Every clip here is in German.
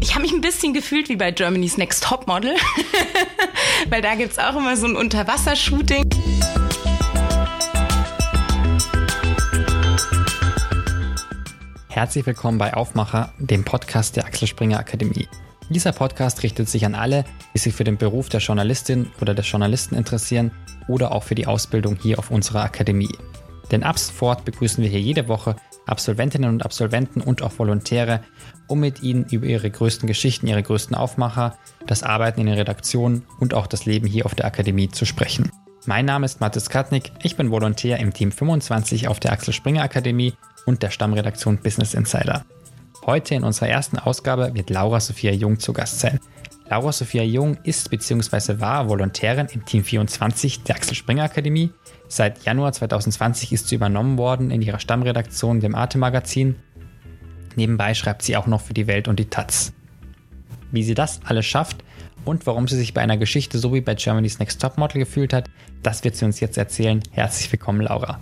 Ich habe mich ein bisschen gefühlt wie bei Germany's Next Topmodel, weil da gibt es auch immer so ein Unterwassershooting. Herzlich willkommen bei Aufmacher, dem Podcast der Axel Springer Akademie. Dieser Podcast richtet sich an alle, die sich für den Beruf der Journalistin oder des Journalisten interessieren oder auch für die Ausbildung hier auf unserer Akademie. Denn ab sofort begrüßen wir hier jede Woche Absolventinnen und Absolventen und auch Volontäre, um mit ihnen über ihre größten Geschichten, ihre größten Aufmacher, das Arbeiten in den Redaktionen und auch das Leben hier auf der Akademie zu sprechen. Mein Name ist Mathis Katnick, ich bin Volontär im Team 25 auf der Axel Springer Akademie und der Stammredaktion Business Insider. Heute in unserer ersten Ausgabe wird Laura Sophia Jung zu Gast sein. Laura Sophia Jung ist bzw. war Volontärin im Team 24 der Axel Springer Akademie Seit Januar 2020 ist sie übernommen worden in ihrer Stammredaktion, dem Arte-Magazin. Nebenbei schreibt sie auch noch für die Welt und die Taz. Wie sie das alles schafft und warum sie sich bei einer Geschichte so wie bei Germany's Next Topmodel gefühlt hat, das wird sie uns jetzt erzählen. Herzlich willkommen, Laura.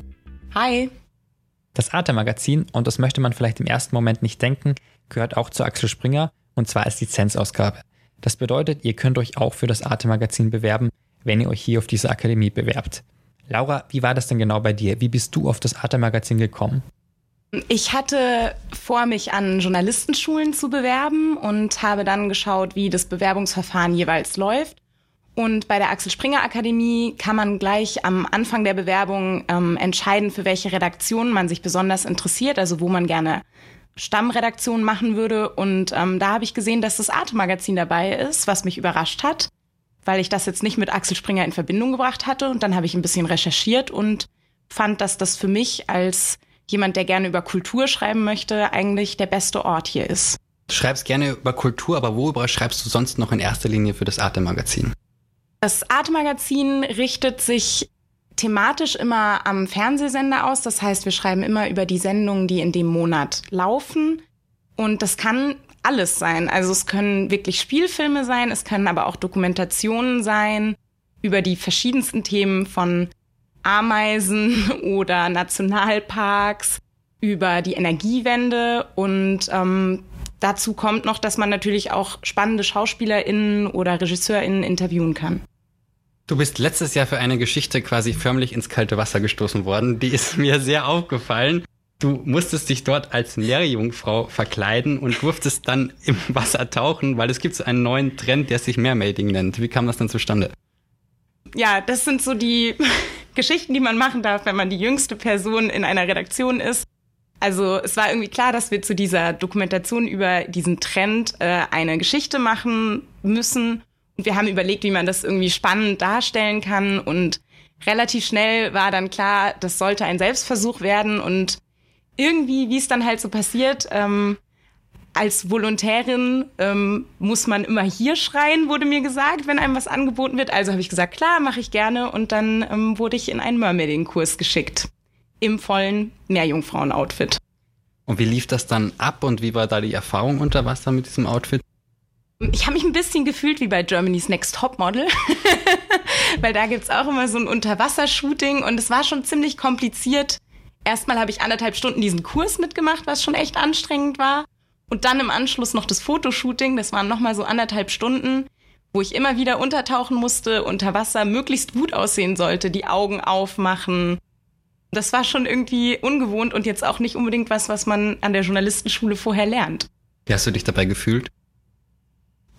Hi. Das Arte-Magazin, und das möchte man vielleicht im ersten Moment nicht denken, gehört auch zu Axel Springer und zwar als Lizenzausgabe. Das bedeutet, ihr könnt euch auch für das Arte-Magazin bewerben, wenn ihr euch hier auf diese Akademie bewerbt. Laura, wie war das denn genau bei dir? Wie bist du auf das Arte-Magazin gekommen? Ich hatte vor, mich an Journalistenschulen zu bewerben und habe dann geschaut, wie das Bewerbungsverfahren jeweils läuft. Und bei der Axel Springer Akademie kann man gleich am Anfang der Bewerbung ähm, entscheiden, für welche Redaktion man sich besonders interessiert, also wo man gerne Stammredaktion machen würde. Und ähm, da habe ich gesehen, dass das Arte-Magazin dabei ist, was mich überrascht hat weil ich das jetzt nicht mit Axel Springer in Verbindung gebracht hatte. Und dann habe ich ein bisschen recherchiert und fand, dass das für mich als jemand, der gerne über Kultur schreiben möchte, eigentlich der beste Ort hier ist. Du schreibst gerne über Kultur, aber worüber schreibst du sonst noch in erster Linie für das Arte-Magazin? Das Arte-Magazin richtet sich thematisch immer am Fernsehsender aus. Das heißt, wir schreiben immer über die Sendungen, die in dem Monat laufen. Und das kann alles sein. Also es können wirklich Spielfilme sein, es können aber auch Dokumentationen sein über die verschiedensten Themen von Ameisen oder Nationalparks, über die Energiewende und ähm, dazu kommt noch, dass man natürlich auch spannende SchauspielerInnen oder RegisseurInnen interviewen kann. Du bist letztes Jahr für eine Geschichte quasi förmlich ins kalte Wasser gestoßen worden. Die ist mir sehr aufgefallen. Du musstest dich dort als Meerjungfrau verkleiden und durftest dann im Wasser tauchen, weil es gibt so einen neuen Trend, der sich Mermaiding nennt. Wie kam das dann zustande? Ja, das sind so die Geschichten, die man machen darf, wenn man die jüngste Person in einer Redaktion ist. Also es war irgendwie klar, dass wir zu dieser Dokumentation über diesen Trend äh, eine Geschichte machen müssen. Und wir haben überlegt, wie man das irgendwie spannend darstellen kann. Und relativ schnell war dann klar, das sollte ein Selbstversuch werden. Und irgendwie, wie es dann halt so passiert, ähm, als Volontärin ähm, muss man immer hier schreien, wurde mir gesagt, wenn einem was angeboten wird. Also habe ich gesagt, klar, mache ich gerne. Und dann ähm, wurde ich in einen Mermaiding-Kurs geschickt. Im vollen Meerjungfrauen-Outfit. Und wie lief das dann ab und wie war da die Erfahrung unter Wasser mit diesem Outfit? Ich habe mich ein bisschen gefühlt wie bei Germany's Next Topmodel, weil da gibt's auch immer so ein Unterwassershooting und es war schon ziemlich kompliziert, erstmal habe ich anderthalb Stunden diesen Kurs mitgemacht, was schon echt anstrengend war. Und dann im Anschluss noch das Fotoshooting, das waren nochmal so anderthalb Stunden, wo ich immer wieder untertauchen musste, unter Wasser möglichst gut aussehen sollte, die Augen aufmachen. Das war schon irgendwie ungewohnt und jetzt auch nicht unbedingt was, was man an der Journalistenschule vorher lernt. Wie hast du dich dabei gefühlt?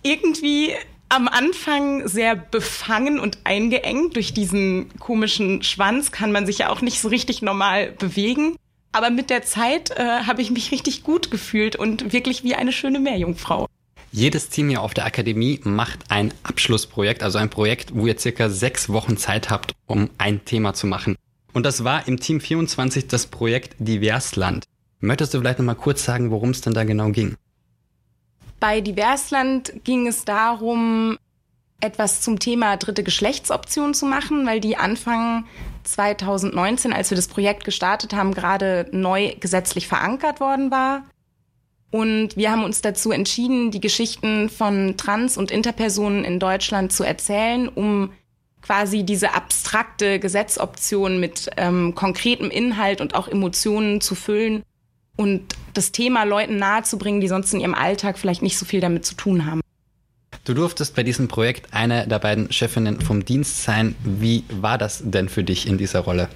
Irgendwie am Anfang sehr befangen und eingeengt. Durch diesen komischen Schwanz kann man sich ja auch nicht so richtig normal bewegen. Aber mit der Zeit äh, habe ich mich richtig gut gefühlt und wirklich wie eine schöne Meerjungfrau. Jedes Team hier auf der Akademie macht ein Abschlussprojekt, also ein Projekt, wo ihr circa sechs Wochen Zeit habt, um ein Thema zu machen. Und das war im Team 24 das Projekt Diversland. Möchtest du vielleicht noch mal kurz sagen, worum es denn da genau ging? Bei Diversland ging es darum, etwas zum Thema dritte Geschlechtsoption zu machen, weil die Anfang 2019, als wir das Projekt gestartet haben, gerade neu gesetzlich verankert worden war. Und wir haben uns dazu entschieden, die Geschichten von Trans- und Interpersonen in Deutschland zu erzählen, um quasi diese abstrakte Gesetzoption mit ähm, konkretem Inhalt und auch Emotionen zu füllen und das Thema Leuten nahezubringen, die sonst in ihrem Alltag vielleicht nicht so viel damit zu tun haben. Du durftest bei diesem Projekt eine der beiden Chefinnen vom Dienst sein. Wie war das denn für dich in dieser Rolle?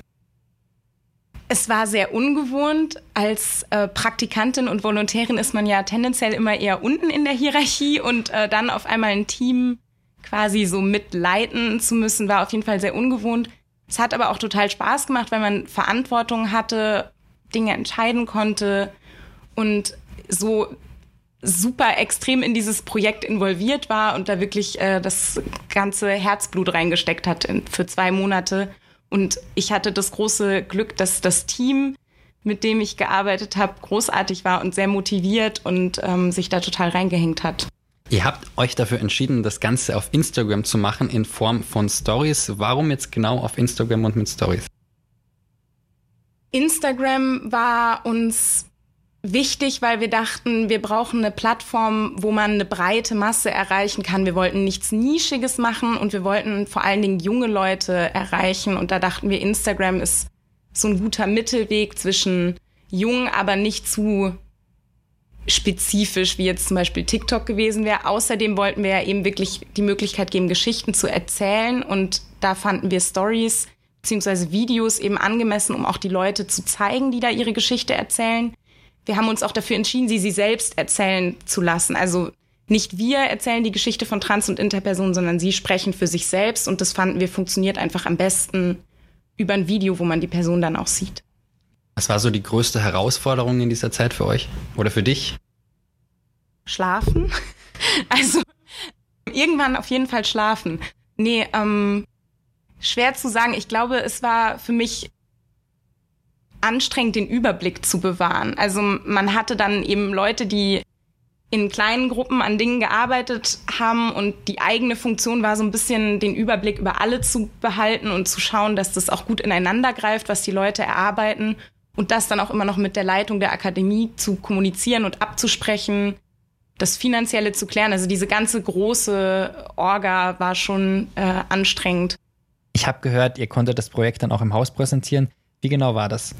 Es war sehr ungewohnt. Als äh, Praktikantin und Volontärin ist man ja tendenziell immer eher unten in der Hierarchie und äh, dann auf einmal ein Team quasi so mitleiten zu müssen, war auf jeden Fall sehr ungewohnt. Es hat aber auch total Spaß gemacht, weil man Verantwortung hatte, Dinge entscheiden konnte und so super extrem in dieses Projekt involviert war und da wirklich äh, das ganze Herzblut reingesteckt hat in, für zwei Monate. Und ich hatte das große Glück, dass das Team, mit dem ich gearbeitet habe, großartig war und sehr motiviert und ähm, sich da total reingehängt hat. Ihr habt euch dafür entschieden, das Ganze auf Instagram zu machen in Form von Stories. Warum jetzt genau auf Instagram und mit Stories? Instagram war uns wichtig, weil wir dachten, wir brauchen eine Plattform, wo man eine breite Masse erreichen kann. Wir wollten nichts Nischiges machen und wir wollten vor allen Dingen junge Leute erreichen. Und da dachten wir, Instagram ist so ein guter Mittelweg zwischen jung, aber nicht zu spezifisch, wie jetzt zum Beispiel TikTok gewesen wäre. Außerdem wollten wir ja eben wirklich die Möglichkeit geben, Geschichten zu erzählen. Und da fanden wir Stories beziehungsweise Videos eben angemessen, um auch die Leute zu zeigen, die da ihre Geschichte erzählen wir haben uns auch dafür entschieden, sie sie selbst erzählen zu lassen. Also nicht wir erzählen die Geschichte von Trans- und Interpersonen, sondern sie sprechen für sich selbst. Und das fanden wir funktioniert einfach am besten über ein Video, wo man die Person dann auch sieht. Was war so die größte Herausforderung in dieser Zeit für euch oder für dich? Schlafen. Also irgendwann auf jeden Fall schlafen. Nee, ähm, schwer zu sagen. Ich glaube, es war für mich anstrengend, den Überblick zu bewahren. Also man hatte dann eben Leute, die in kleinen Gruppen an Dingen gearbeitet haben und die eigene Funktion war so ein bisschen den Überblick über alle zu behalten und zu schauen, dass das auch gut ineinander greift, was die Leute erarbeiten und das dann auch immer noch mit der Leitung der Akademie zu kommunizieren und abzusprechen, das Finanzielle zu klären. Also diese ganze große Orga war schon äh, anstrengend. Ich habe gehört, ihr konntet das Projekt dann auch im Haus präsentieren. Wie genau war das?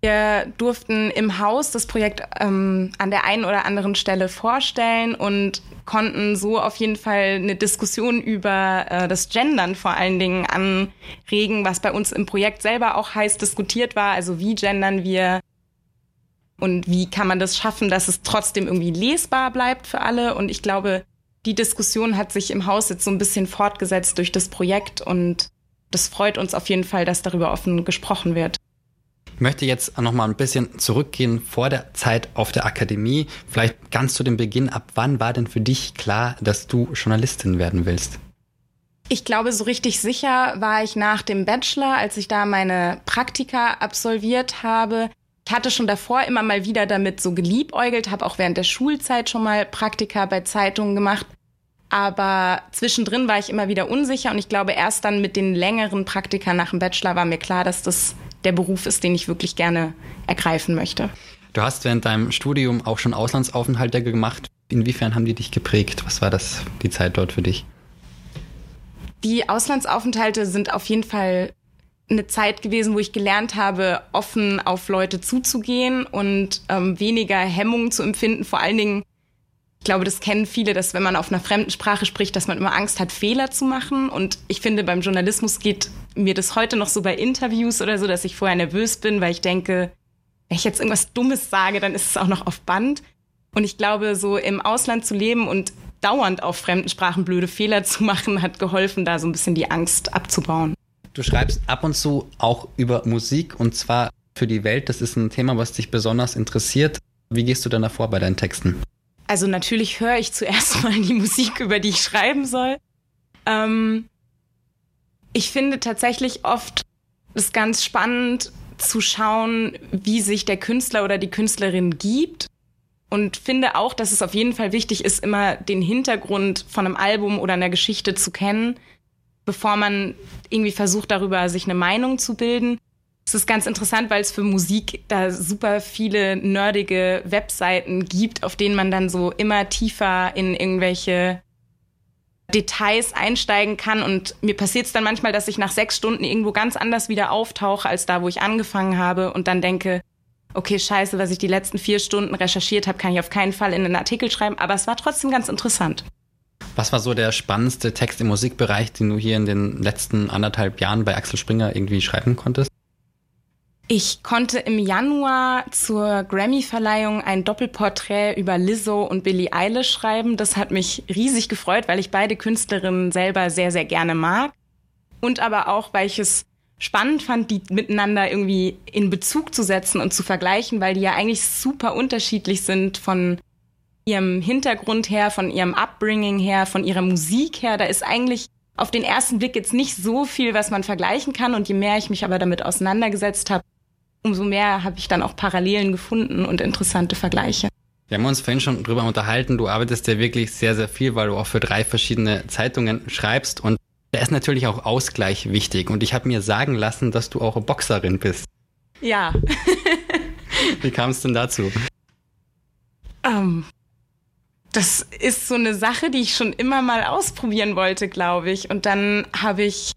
Wir durften im Haus das Projekt ähm, an der einen oder anderen Stelle vorstellen und konnten so auf jeden Fall eine Diskussion über äh, das Gendern vor allen Dingen anregen, was bei uns im Projekt selber auch heiß diskutiert war. Also wie gendern wir und wie kann man das schaffen, dass es trotzdem irgendwie lesbar bleibt für alle. Und ich glaube, die Diskussion hat sich im Haus jetzt so ein bisschen fortgesetzt durch das Projekt und das freut uns auf jeden Fall, dass darüber offen gesprochen wird. Ich möchte jetzt noch mal ein bisschen zurückgehen vor der Zeit auf der Akademie. Vielleicht ganz zu dem Beginn. Ab wann war denn für dich klar, dass du Journalistin werden willst? Ich glaube, so richtig sicher war ich nach dem Bachelor, als ich da meine Praktika absolviert habe. Ich hatte schon davor immer mal wieder damit so geliebäugelt, habe auch während der Schulzeit schon mal Praktika bei Zeitungen gemacht. Aber zwischendrin war ich immer wieder unsicher und ich glaube, erst dann mit den längeren Praktika nach dem Bachelor war mir klar, dass das der Beruf ist, den ich wirklich gerne ergreifen möchte. Du hast während deinem Studium auch schon Auslandsaufenthalte gemacht. Inwiefern haben die dich geprägt? Was war das, die Zeit dort für dich? Die Auslandsaufenthalte sind auf jeden Fall eine Zeit gewesen, wo ich gelernt habe, offen auf Leute zuzugehen und ähm, weniger Hemmungen zu empfinden. Vor allen Dingen, ich glaube, das kennen viele, dass wenn man auf einer fremden Sprache spricht, dass man immer Angst hat, Fehler zu machen. Und ich finde, beim Journalismus geht mir das heute noch so bei Interviews oder so, dass ich vorher nervös bin, weil ich denke, wenn ich jetzt irgendwas Dummes sage, dann ist es auch noch auf Band. Und ich glaube, so im Ausland zu leben und dauernd auf fremden Sprachen blöde Fehler zu machen, hat geholfen, da so ein bisschen die Angst abzubauen. Du schreibst ab und zu auch über Musik und zwar für die Welt. Das ist ein Thema, was dich besonders interessiert. Wie gehst du dann davor bei deinen Texten? Also natürlich höre ich zuerst mal die Musik, über die ich schreiben soll. Ähm, ich finde tatsächlich oft es ganz spannend zu schauen, wie sich der Künstler oder die Künstlerin gibt. Und finde auch, dass es auf jeden Fall wichtig ist, immer den Hintergrund von einem Album oder einer Geschichte zu kennen, bevor man irgendwie versucht, darüber sich eine Meinung zu bilden. Es ist ganz interessant, weil es für Musik da super viele nerdige Webseiten gibt, auf denen man dann so immer tiefer in irgendwelche Details einsteigen kann. Und mir passiert es dann manchmal, dass ich nach sechs Stunden irgendwo ganz anders wieder auftauche, als da, wo ich angefangen habe und dann denke, okay, scheiße, was ich die letzten vier Stunden recherchiert habe, kann ich auf keinen Fall in einen Artikel schreiben, aber es war trotzdem ganz interessant. Was war so der spannendste Text im Musikbereich, den du hier in den letzten anderthalb Jahren bei Axel Springer irgendwie schreiben konntest? Ich konnte im Januar zur Grammy-Verleihung ein Doppelporträt über Lizzo und Billie Eilish schreiben. Das hat mich riesig gefreut, weil ich beide Künstlerinnen selber sehr, sehr gerne mag. Und aber auch, weil ich es spannend fand, die miteinander irgendwie in Bezug zu setzen und zu vergleichen, weil die ja eigentlich super unterschiedlich sind von ihrem Hintergrund her, von ihrem Upbringing her, von ihrer Musik her. Da ist eigentlich auf den ersten Blick jetzt nicht so viel, was man vergleichen kann. Und je mehr ich mich aber damit auseinandergesetzt habe, umso mehr habe ich dann auch Parallelen gefunden und interessante Vergleiche. Wir haben uns vorhin schon drüber unterhalten. Du arbeitest ja wirklich sehr, sehr viel, weil du auch für drei verschiedene Zeitungen schreibst. Und da ist natürlich auch Ausgleich wichtig. Und ich habe mir sagen lassen, dass du auch Boxerin bist. Ja. Wie kam es denn dazu? Um, ähm, das ist so eine Sache, die ich schon immer mal ausprobieren wollte, glaube ich. Und dann habe ich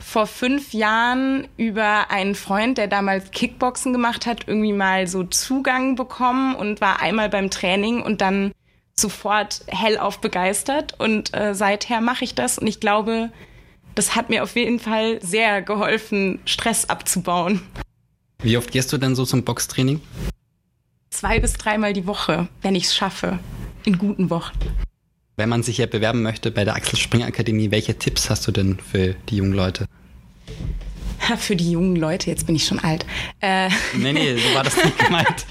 vor fünf Jahren über einen Freund, der damals Kickboxen gemacht hat, irgendwie mal so Zugang bekommen und war einmal beim Training und dann sofort hellauf begeistert. Und äh, seither mache ich das und ich glaube, das hat mir auf jeden Fall sehr geholfen, Stress abzubauen. Wie oft gehst du denn so zum Boxtraining? Zwei bis dreimal die Woche, wenn ich es schaffe. In guten Wochen. Wenn man sich ja bewerben möchte bei der Axel Springer Akademie, welche Tipps hast du denn für die jungen Leute? Für die jungen Leute, jetzt bin ich schon alt. Äh. Nee, nee, so war das nicht gemeint.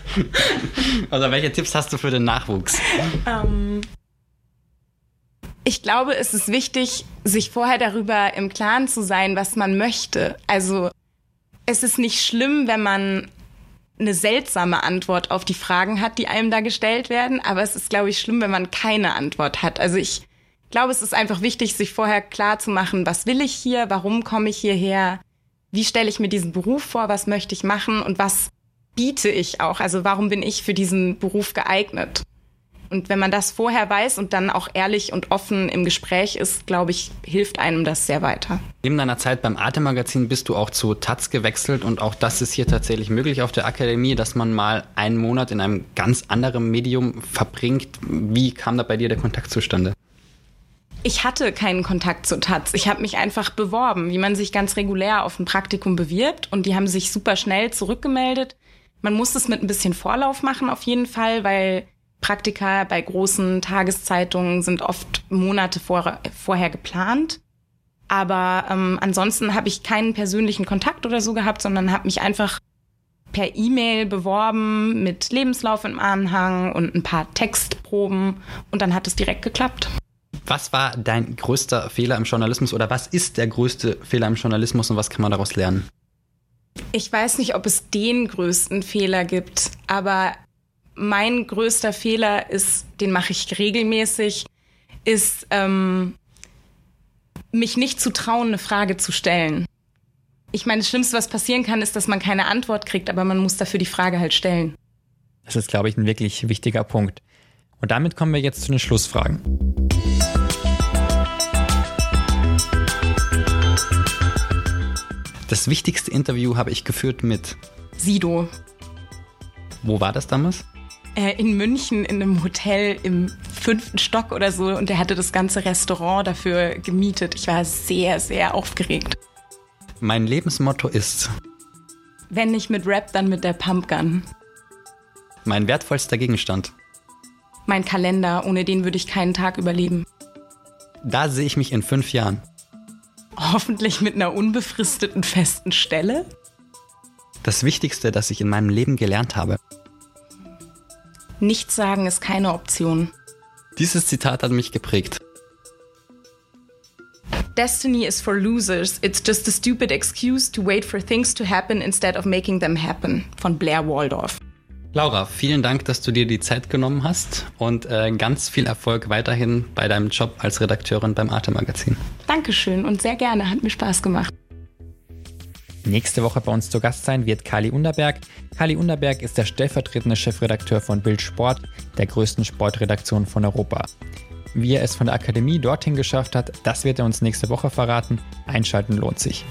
Also welche Tipps hast du für den Nachwuchs? Ähm, ich glaube, es ist wichtig, sich vorher darüber im Klaren zu sein, was man möchte. Also es ist nicht schlimm, wenn man eine seltsame Antwort auf die Fragen hat, die einem da gestellt werden. Aber es ist, glaube ich, schlimm, wenn man keine Antwort hat. Also ich glaube, es ist einfach wichtig, sich vorher klar zu machen, was will ich hier, warum komme ich hierher, wie stelle ich mir diesen Beruf vor, was möchte ich machen und was biete ich auch. Also warum bin ich für diesen Beruf geeignet? Und wenn man das vorher weiß und dann auch ehrlich und offen im Gespräch ist, glaube ich, hilft einem das sehr weiter. Neben deiner Zeit beim Arte-Magazin bist du auch zu Taz gewechselt und auch das ist hier tatsächlich möglich auf der Akademie, dass man mal einen Monat in einem ganz anderen Medium verbringt. Wie kam da bei dir der Kontakt zustande? Ich hatte keinen Kontakt zu Taz. Ich habe mich einfach beworben, wie man sich ganz regulär auf ein Praktikum bewirbt und die haben sich super schnell zurückgemeldet. Man muss es mit ein bisschen Vorlauf machen auf jeden Fall, weil Praktika bei großen Tageszeitungen sind oft Monate vor, vorher geplant. Aber ähm, ansonsten habe ich keinen persönlichen Kontakt oder so gehabt, sondern habe mich einfach per E-Mail beworben mit Lebenslauf im Anhang und ein paar Textproben und dann hat es direkt geklappt. Was war dein größter Fehler im Journalismus oder was ist der größte Fehler im Journalismus und was kann man daraus lernen? Ich weiß nicht, ob es den größten Fehler gibt, aber mein größter Fehler ist, den mache ich regelmäßig, ist ähm, mich nicht zu trauen, eine Frage zu stellen. Ich meine, das Schlimmste, was passieren kann, ist, dass man keine Antwort kriegt, aber man muss dafür die Frage halt stellen. Das ist, glaube ich, ein wirklich wichtiger Punkt. Und damit kommen wir jetzt zu den Schlussfragen. Das wichtigste Interview habe ich geführt mit Sido. Wo war das damals? Äh, in München in einem Hotel im fünften Stock oder so und er hatte das ganze Restaurant dafür gemietet. Ich war sehr, sehr aufgeregt. Mein Lebensmotto ist. Wenn nicht mit Rap, dann mit der Pumpgun. Mein wertvollster Gegenstand. Mein Kalender, ohne den würde ich keinen Tag überleben. Da sehe ich mich in fünf Jahren. Hoffentlich mit einer unbefristeten festen Stelle. Das Wichtigste, das ich in meinem Leben gelernt habe. Nichts sagen ist keine Option. Dieses Zitat hat mich geprägt. Destiny is for losers. It's just a stupid excuse to wait for things to happen instead of making them happen. Von Blair Waldorf. Laura, vielen Dank, dass du dir die Zeit genommen hast und äh, ganz viel Erfolg weiterhin bei deinem Job als Redakteurin beim Arte Magazin. Dankeschön und sehr gerne, hat mir Spaß gemacht. Nächste Woche bei uns zu Gast sein wird Kali Underberg. Kali Underberg ist der stellvertretende Chefredakteur von Bild Sport, der größten Sportredaktion von Europa. Wie er es von der Akademie dorthin geschafft hat, das wird er uns nächste Woche verraten. Einschalten lohnt sich.